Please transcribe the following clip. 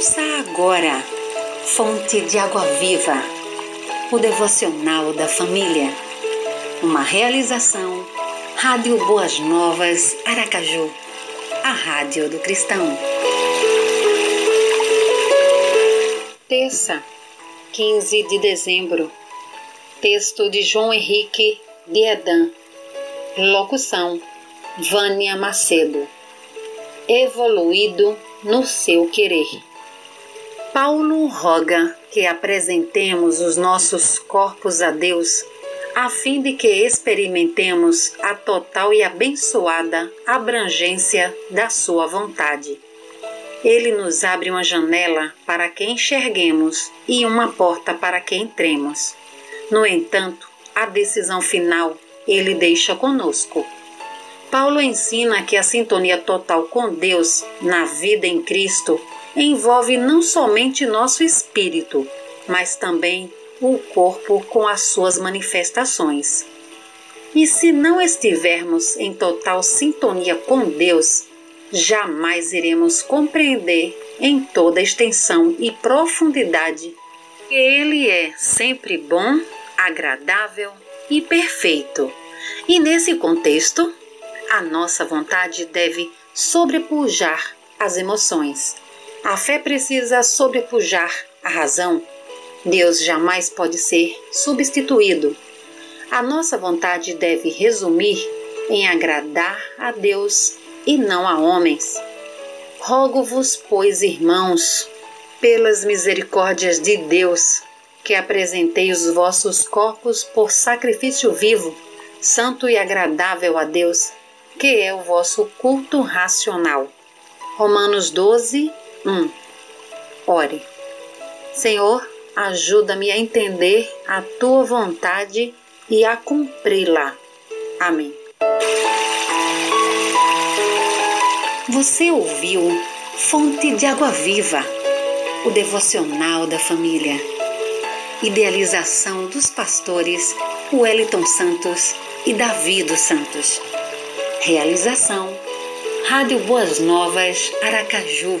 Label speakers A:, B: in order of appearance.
A: Ouça agora, Fonte de Água Viva, o devocional da família. Uma realização, Rádio Boas Novas, Aracaju, a Rádio do Cristão. Terça, 15 de dezembro. Texto de João Henrique de Edan. Locução: Vânia Macedo. Evoluído no seu querer. Paulo roga que apresentemos os nossos corpos a Deus, a fim de que experimentemos a total e abençoada abrangência da Sua vontade. Ele nos abre uma janela para que enxerguemos e uma porta para que entremos. No entanto, a decisão final ele deixa conosco. Paulo ensina que a sintonia total com Deus na vida em Cristo envolve não somente nosso espírito, mas também o corpo com as suas manifestações. E se não estivermos em total sintonia com Deus, jamais iremos compreender em toda extensão e profundidade que Ele é sempre bom, agradável e perfeito. E nesse contexto, a nossa vontade deve sobrepujar as emoções. A fé precisa sobrepujar a razão. Deus jamais pode ser substituído. A nossa vontade deve resumir em agradar a Deus e não a homens. Rogo-vos, pois, irmãos, pelas misericórdias de Deus, que apresentei os vossos corpos por sacrifício vivo, santo e agradável a Deus, que é o vosso culto racional. Romanos 12, 1. Ore. Senhor, ajuda-me a entender a tua vontade e a cumpri-la. Amém. Você ouviu Fonte de Água Viva, o devocional da família. Idealização dos pastores Wellington Santos e Davi dos Santos. Realização Rádio Boas Novas Aracaju,